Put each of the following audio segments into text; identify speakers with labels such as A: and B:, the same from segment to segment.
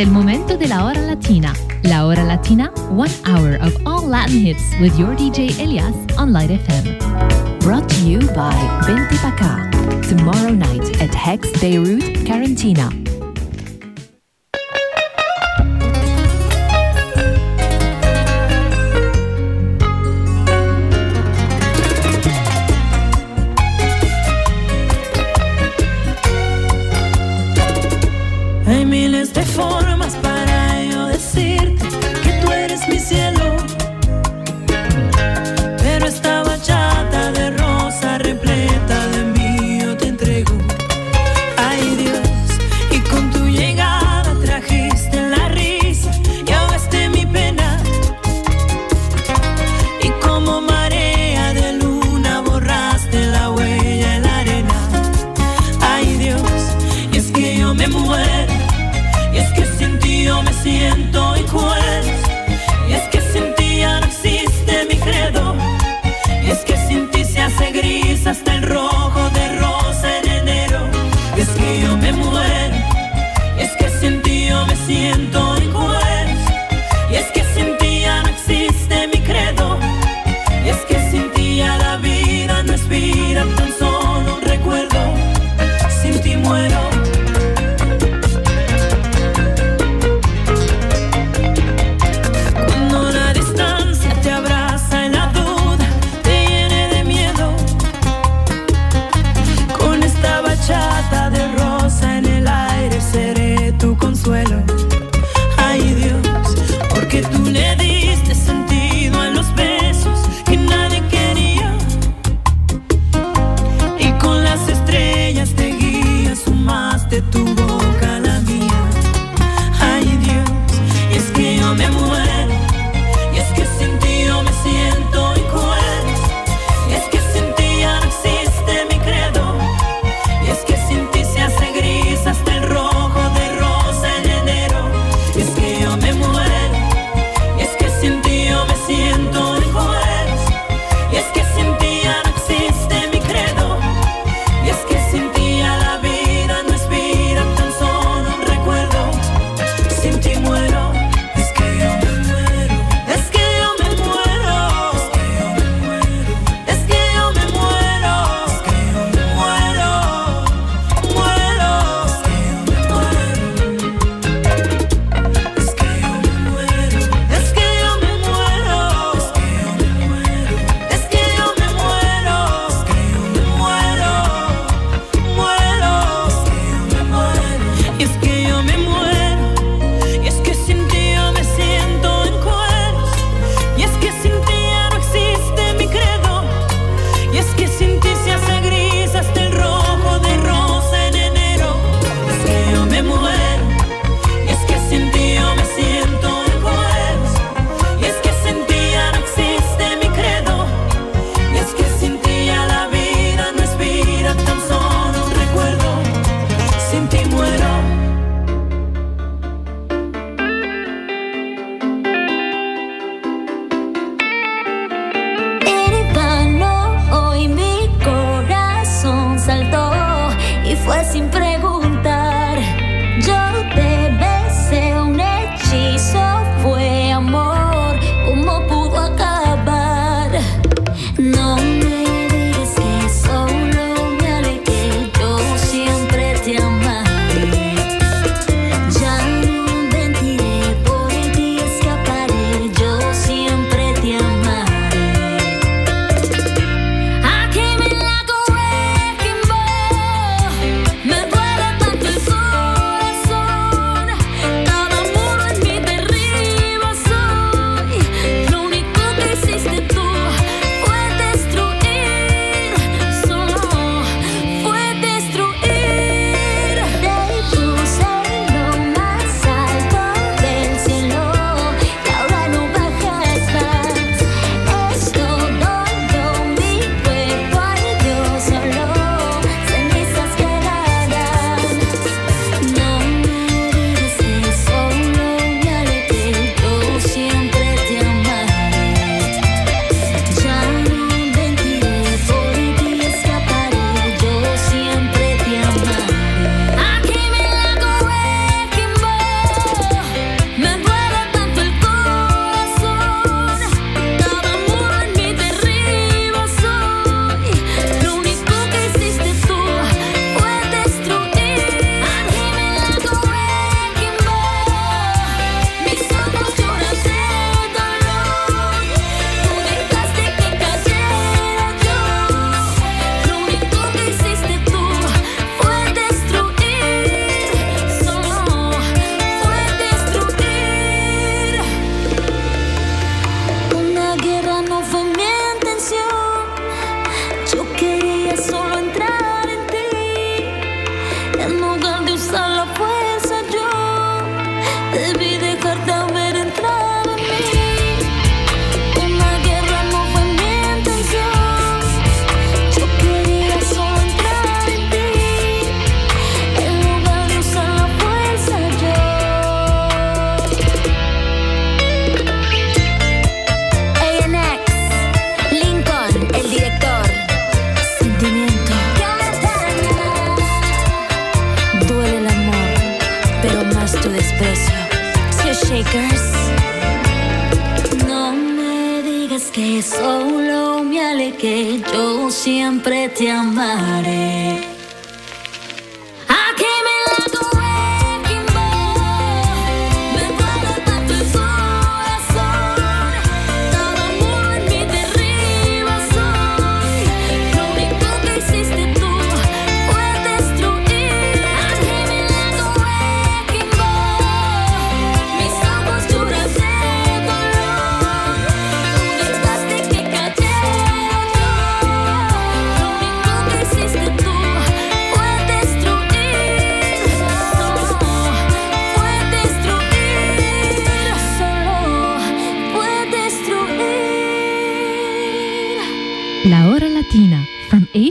A: el momento de la hora latina. La hora latina, one hour of all Latin hits with your DJ Elias on Light FM. Brought to you by Paca. Tomorrow night at Hex Beirut, Carantina.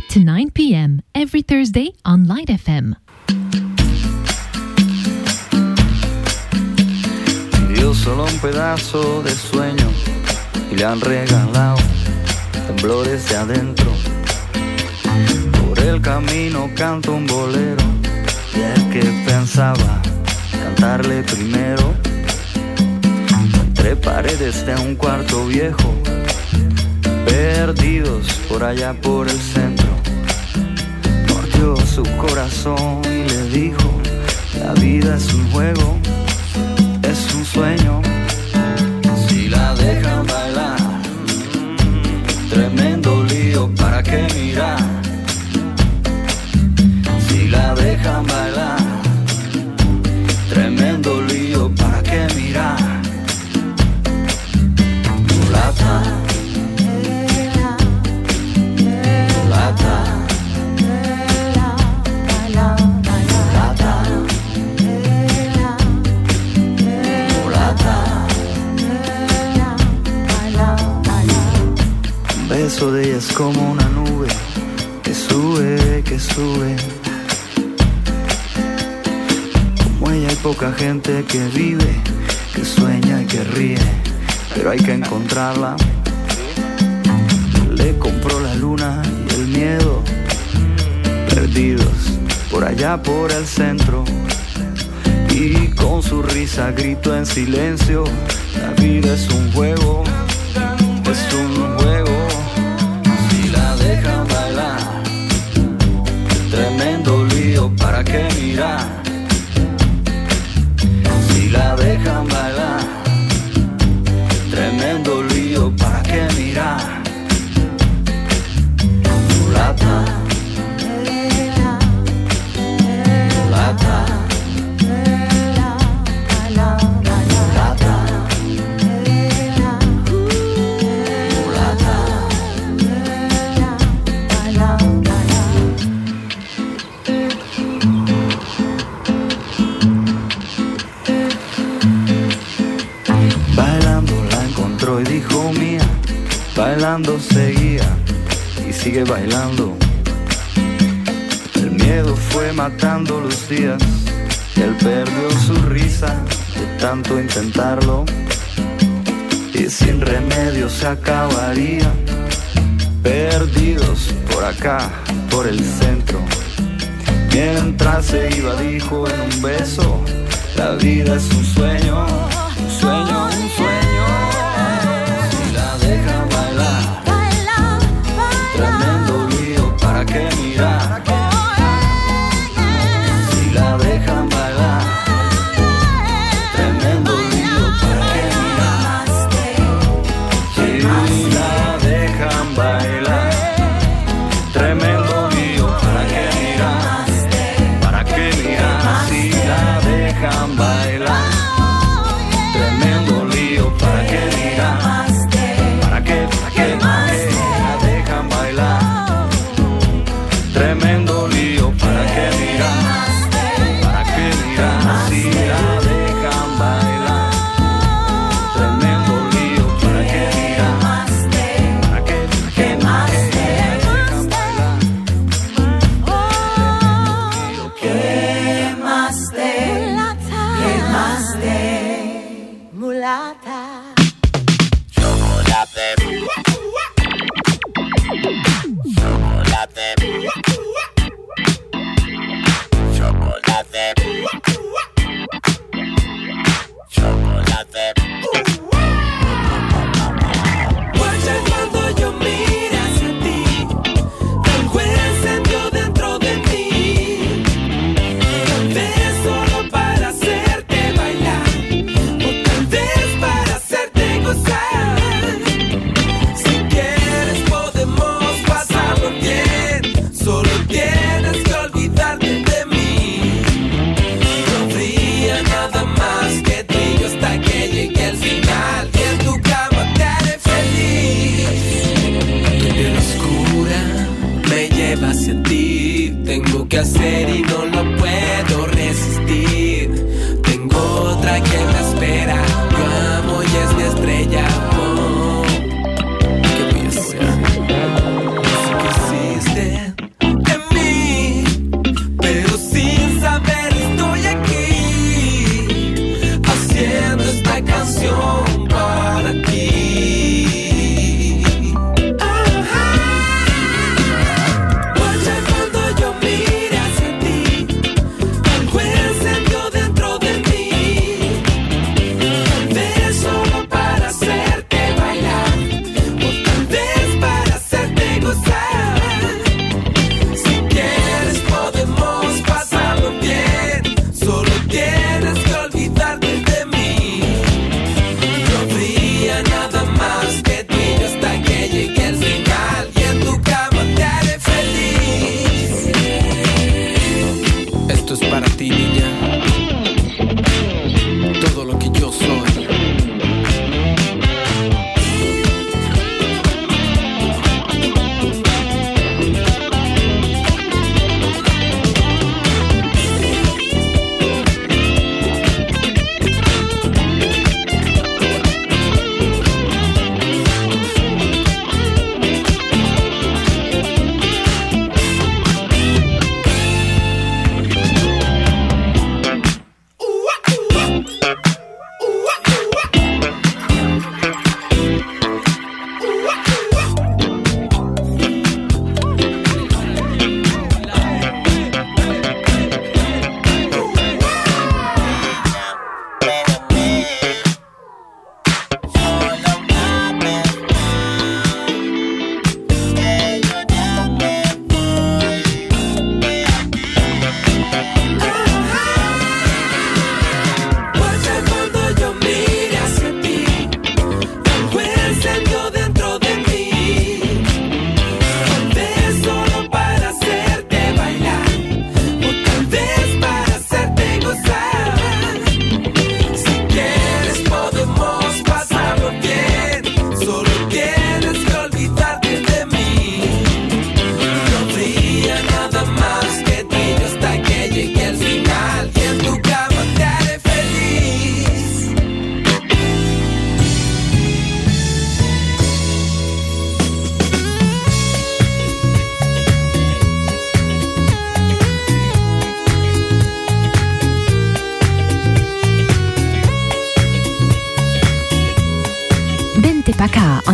B: To 9 p.m. every Thursday on Light FM.
C: Dio solo un pedazo de sueño y le han regalado temblores de adentro. Por el camino canto un bolero y el que pensaba cantarle primero. Entre paredes de un cuarto viejo, perdidos por allá por el centro su corazón y le dijo, la vida es un juego, es un sueño. Si la dejan bailar, tremendo lío, ¿para qué mirar? Si la dejan bailar, es como una nube que sube, que sube. Como ella hay poca gente que vive, que sueña y que ríe, pero hay que encontrarla. Le compró la luna y el miedo, perdidos por allá por el centro. Y con su risa grito en silencio, la vida es un juego, es un intentarlo y sin remedio se acabaría. Perdidos por acá, por el centro. Mientras se iba dijo en un beso, la vida es un sueño,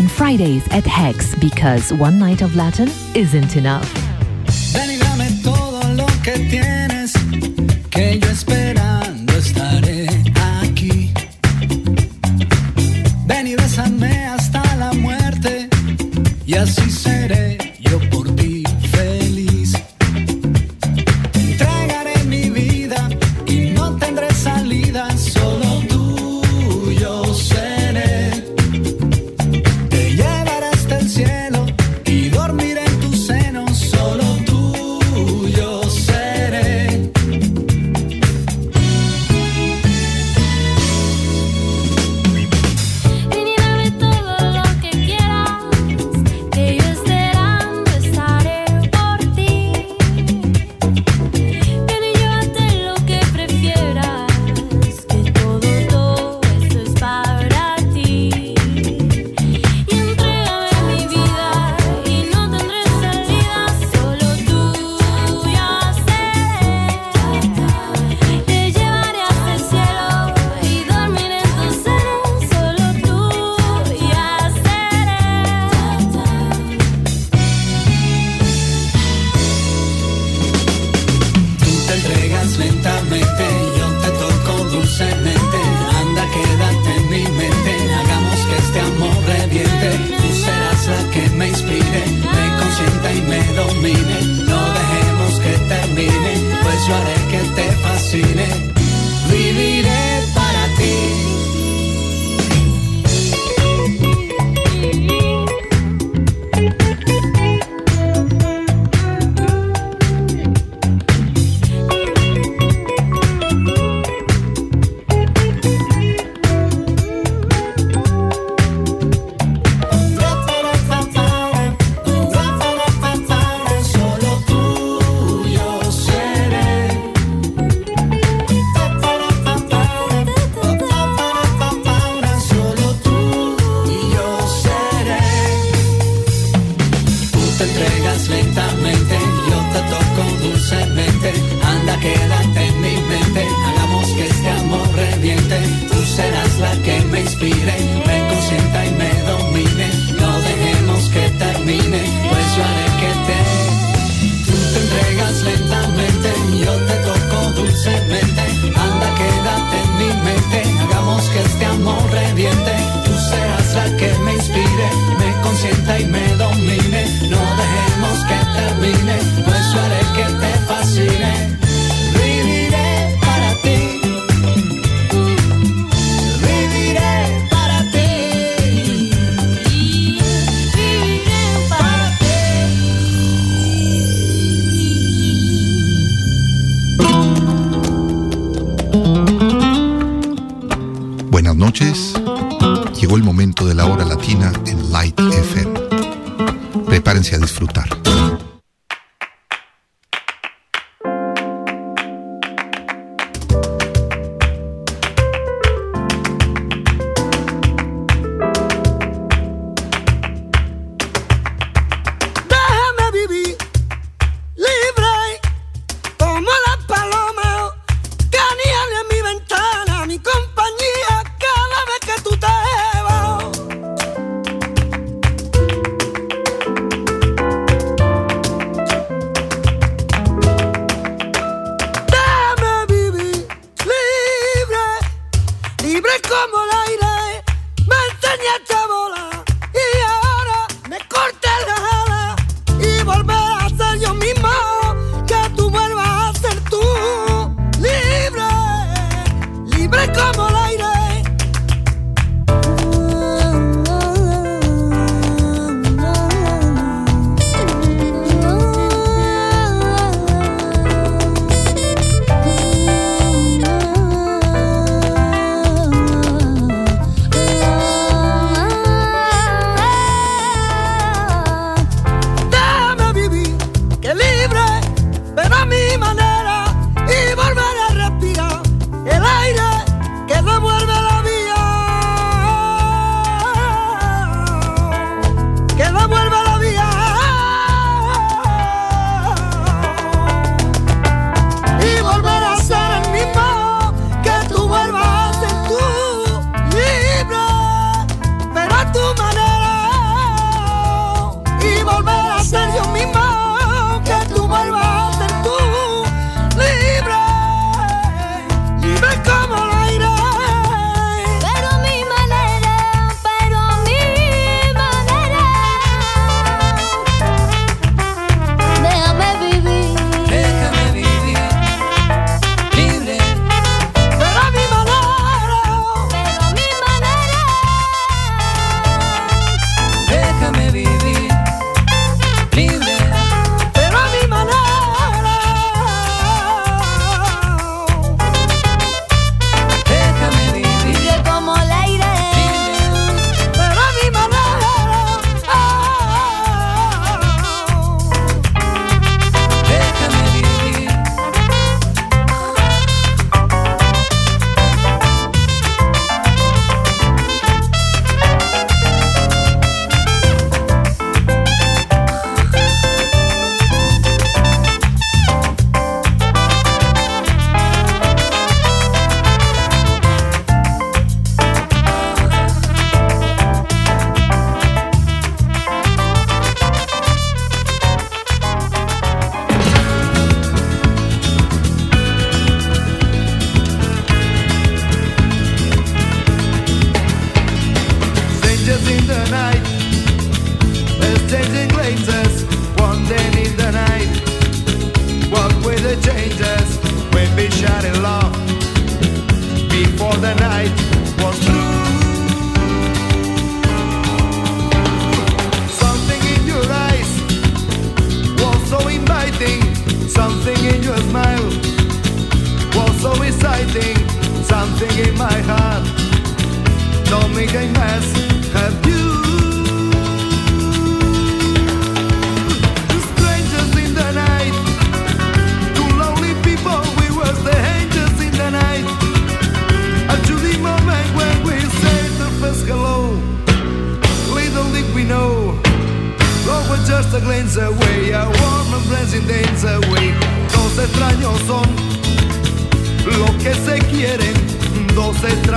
D: Fridays at Hex because one night of Latin isn't enough.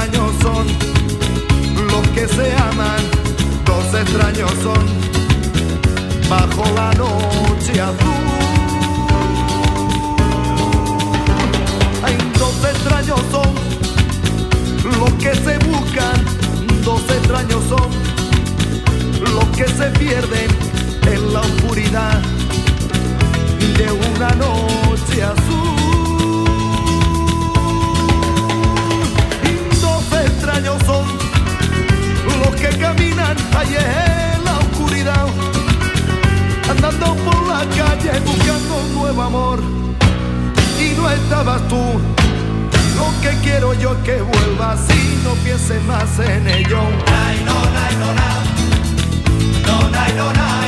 E: Extraños son que se aman, dos extraños son, bajo la noche azul. Hay dos extraños son, los que se buscan, dos extraños son, los que se pierden en la oscuridad de una noche azul. Son los que caminan allí en la oscuridad, andando por la calle buscando un nuevo amor. Y no estabas tú. Lo que quiero yo es que vuelvas y no pienses más en ello. No, no, no, no, no, no,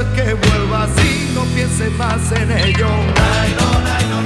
E: es que vuelvas y no pienses más en ello. Ay, no, ay. No,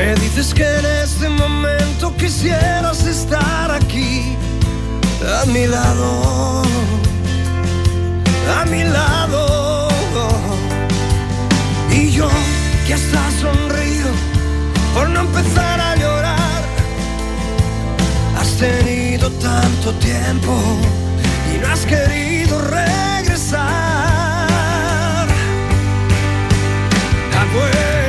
F: Me dices que en este momento quisieras estar aquí, a mi lado, a mi lado. Y yo que hasta sonrío por no empezar a llorar. Has tenido tanto tiempo y no has querido regresar. A buena hora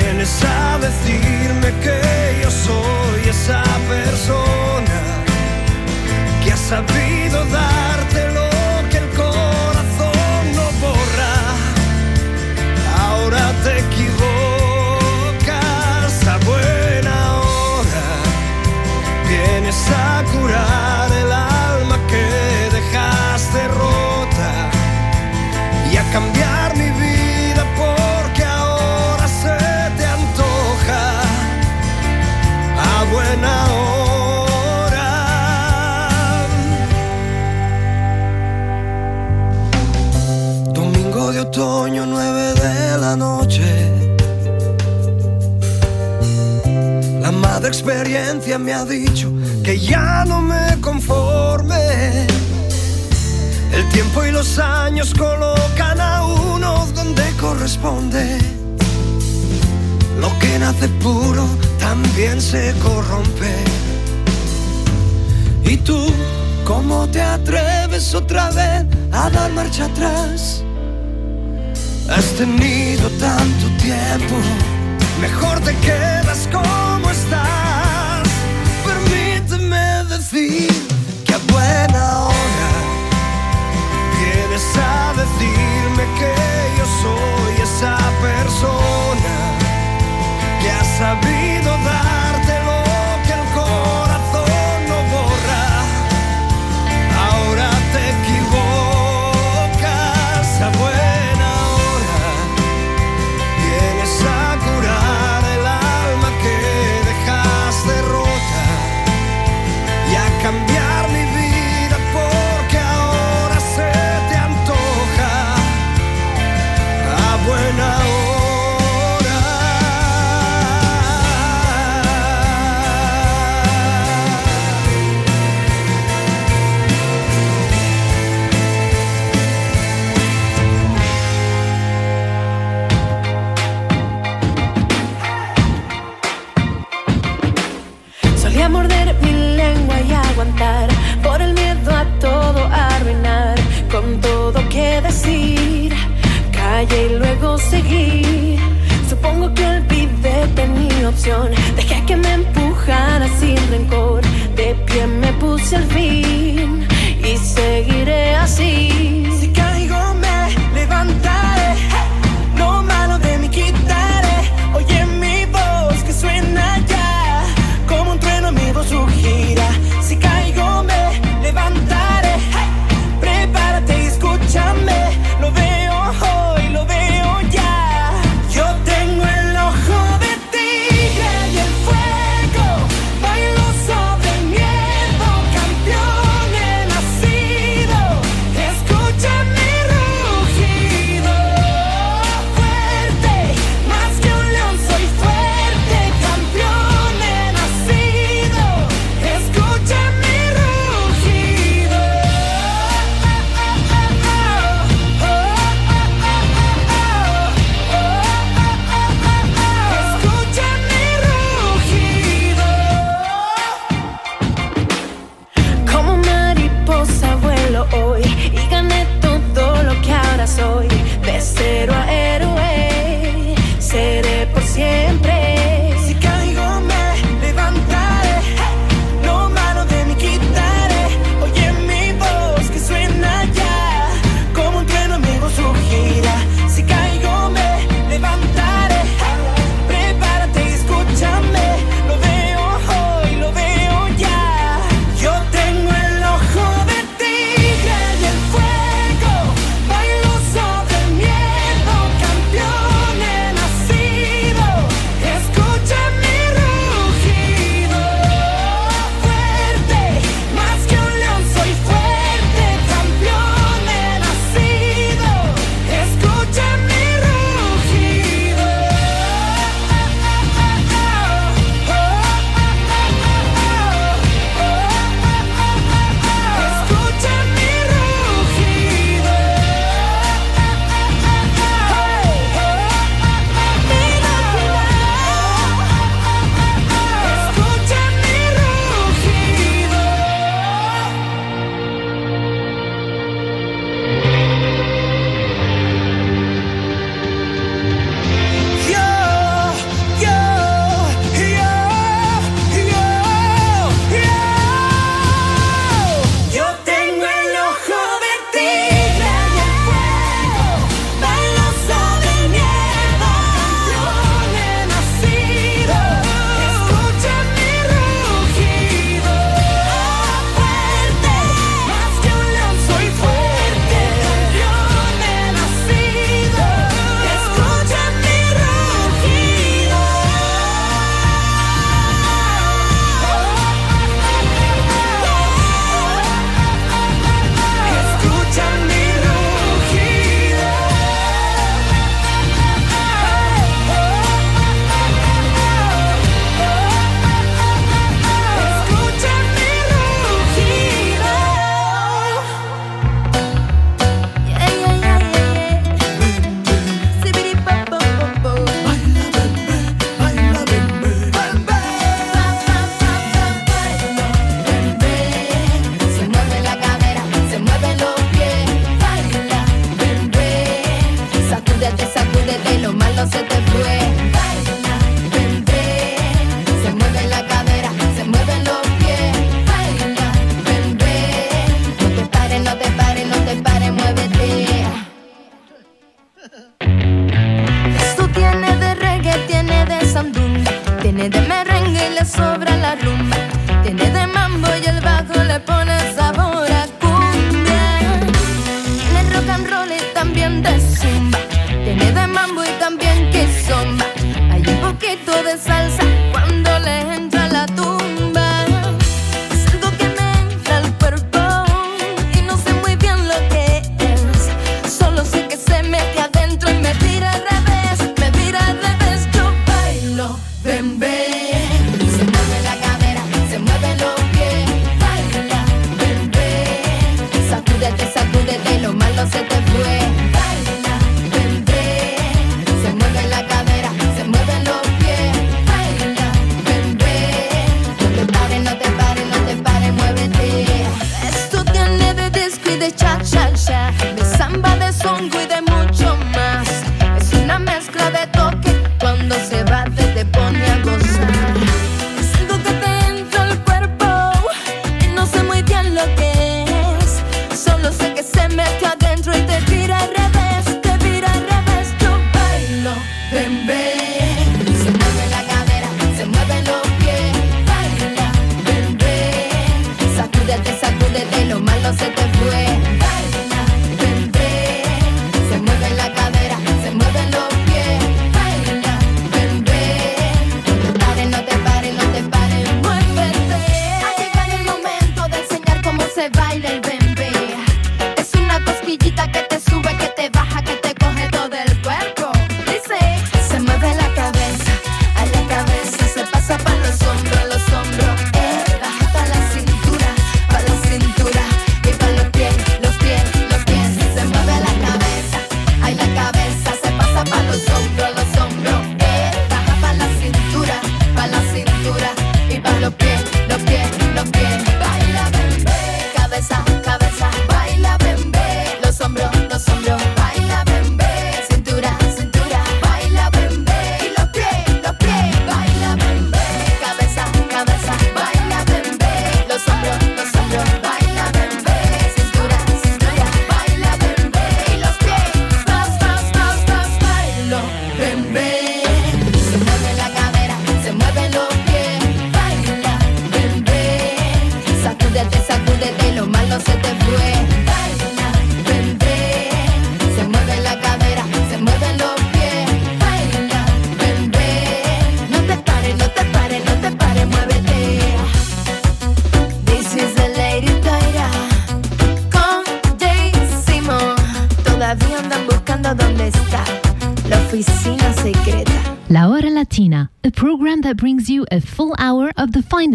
F: vienes a decirme que yo soy esa persona que ha sabido darte
A: Cada experiencia me ha dicho que ya no me conforme. El tiempo y los años colocan a uno donde corresponde. Lo que nace puro también se corrompe. ¿Y tú cómo te atreves otra vez a dar marcha atrás? Has tenido tanto tiempo, mejor te quedas como estás decir que buena hora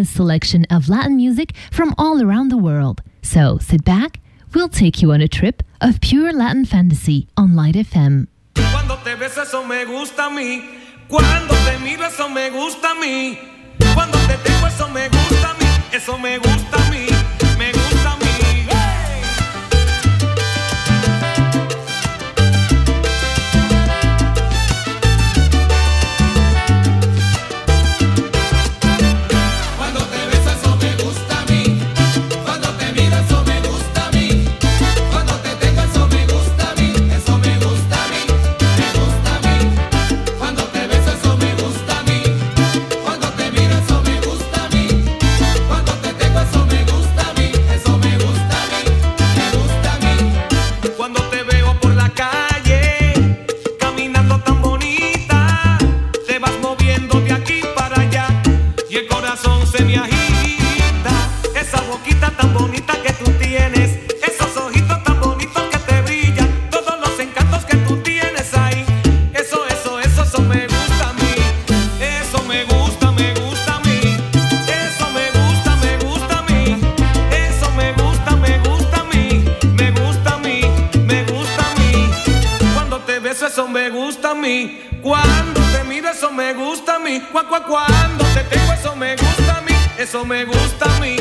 B: selection of Latin music from all around the world. So sit back, we'll take you on a trip of pure Latin fantasy on Light FM.
G: Cuando te tengo eso me gusta a mí, eso me gusta a mí. me gusta a mí.
A: Cuando te miro, eso me gusta a mí. Cuando te tengo, eso me gusta a mí. Eso me gusta a mí.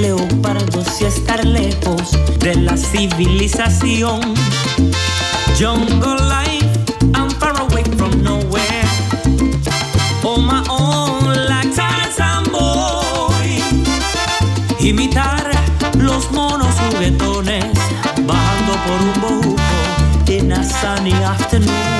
A: leopardos y estar lejos de la civilización. Jungle life, I'm far away from nowhere. On my own, like Tarzan Boy. Imitar los monos juguetones, bajando por un bojuco in a sunny afternoon.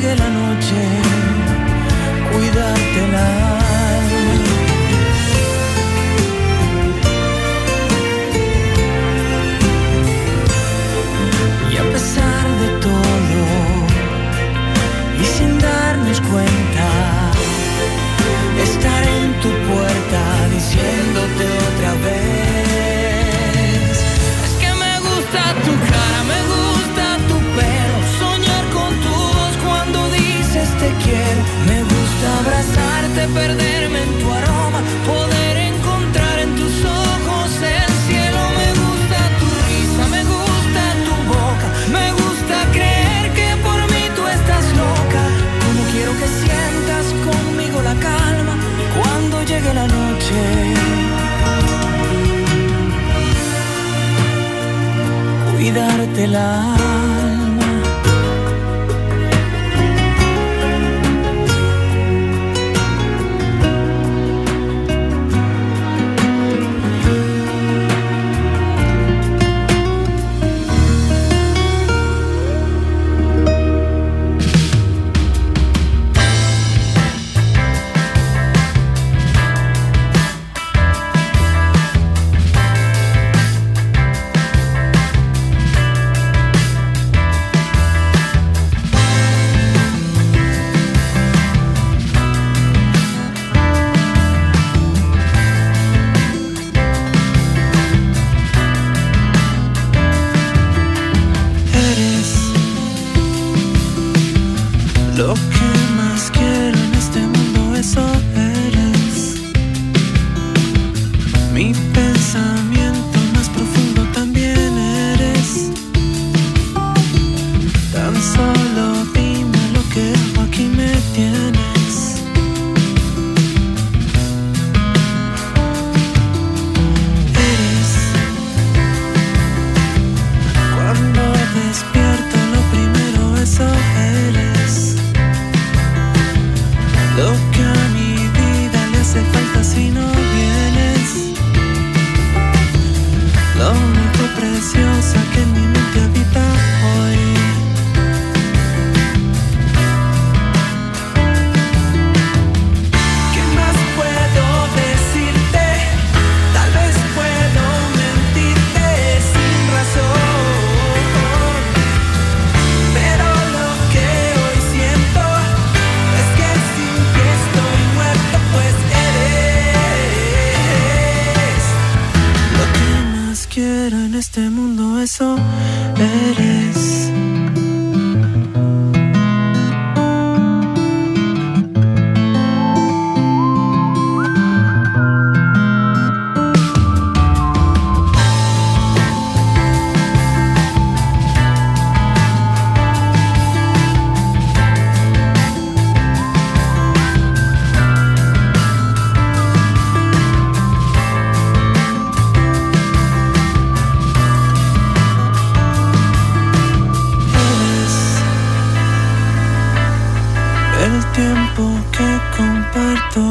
A: llegue la noche, cuídatela. hiciste perderme en tu aroma, poder encontrar en tus ojos el cielo. Me gusta tu risa, me gusta tu boca, me gusta creer que por mí tú estás loca. Como quiero que sientas conmigo la calma cuando llegue la noche. Cuidártela.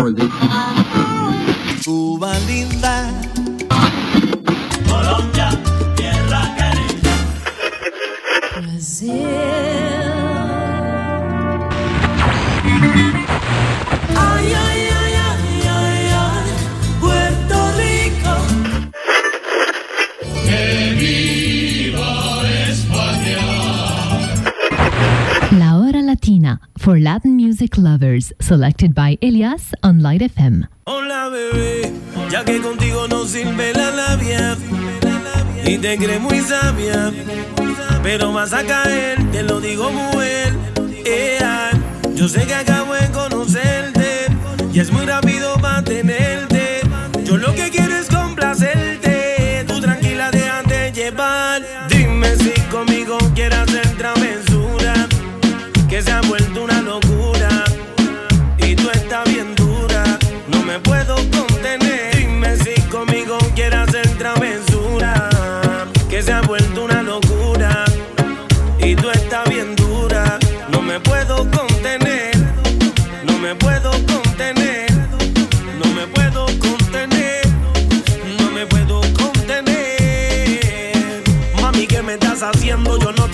H: Habana,
I: Cuba linda.
H: Colombia, tierra querida.
I: Ay, ay, ay,
B: for Latin music lovers, selected by Elias on Light FM.
J: Hola bebé, ya que contigo no sirve la labia y te crees muy sabia, pero vas a caer, te lo digo mujer. Ea, yo sé que acabo de conocerte y es muy rápido mantenerte. Yo lo que quiero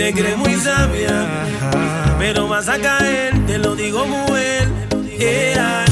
J: Te crees muy sabia. Pero vas a caer, te lo digo muy yeah.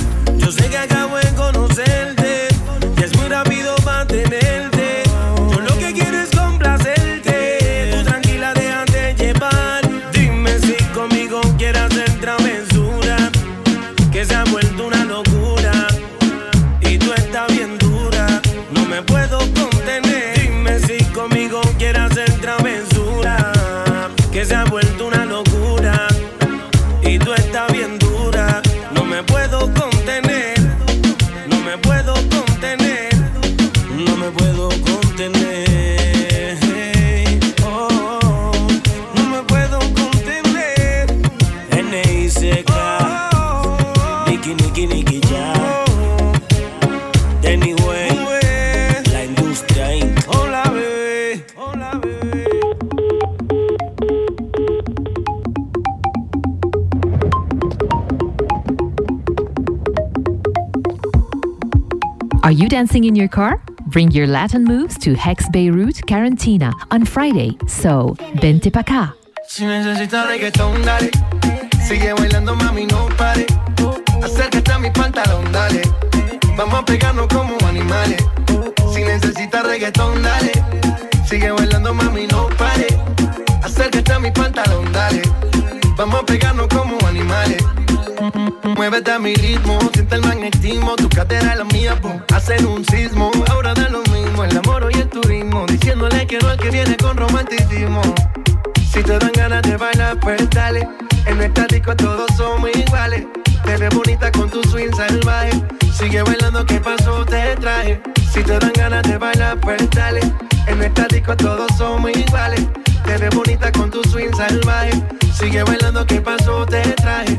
B: Dancing in your car? Bring your Latin moves to Hex Beirut Quarantina on Friday. So, vente pa' acá.
E: Si necesitas reggaetón, dale. Sigue bailando, mami, no pare. Acércate a mi pantalón, dale. Vamos a pegarnos como animales. Si necesitas reggaetón, dale. Sigue bailando, mami, no pare. Acércate a mi pantalón, dale. Vamos a pegarnos como animales. Muévete a mi ritmo, siente el magnetismo, tu cadera es la mía, po. hacen un sismo. Ahora da lo mismo, el amor y el turismo, diciéndole que no al que viene con romanticismo. Si te dan ganas de bailar, pues dale. En nuestra disco todos somos iguales. Te ves bonita con tu swing salvaje. Sigue bailando, ¿qué pasó? Te traje. Si te dan ganas de bailar, pues dale. En nuestra disco todos somos iguales. Te ves bonita con tu swing salvaje. Sigue bailando, ¿qué pasó? Te traje.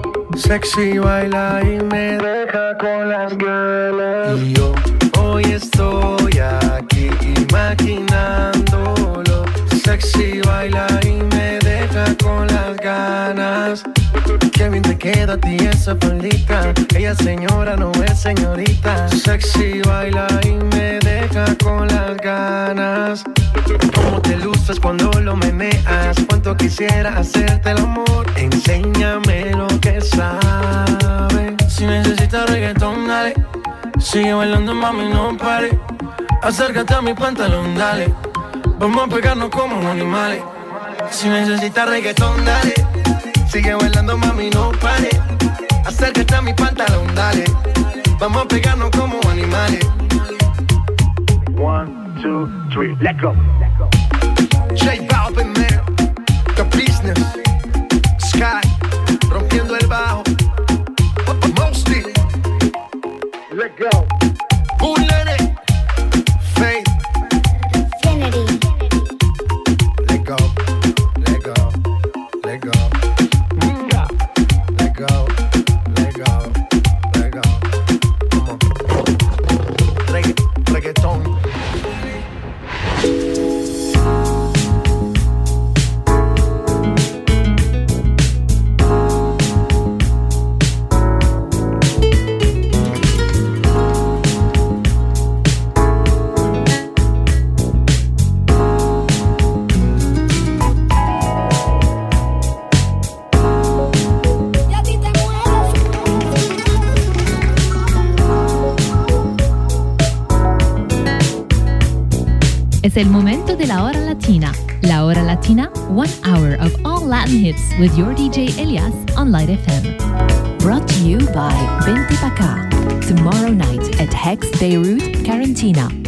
E: Sexy baila y me deja con las ganas. Y yo hoy estoy aquí imaginándolo. Sexy baila y me deja con las ganas. Qué bien te queda a ti esa faldita. Ella señora no es señorita. Sexy baila y me con las ganas. Cómo te cuando lo meneas. Cuánto quisiera hacerte el amor. Enséñame lo que sabes. Si necesitas reggaetón, dale. Sigue bailando, mami, no pare. Acércate a mi pantalón, dale. Vamos a pegarnos como animales. Si necesitas reggaetón, dale. Sigue bailando, mami, no pare. Acércate a mi pantalón, dale. Vamos a pegarnos como animales. One, two, three, let go. J Balvin, man. The business. Sky. Rompiendo el bajo. Mosty. Let go.
B: El momento de la hora latina. La hora latina, one hour of all Latin hits with your DJ Elias on Light FM. Brought to you by Bente Paca. Tomorrow night at Hex Beirut, Carantina.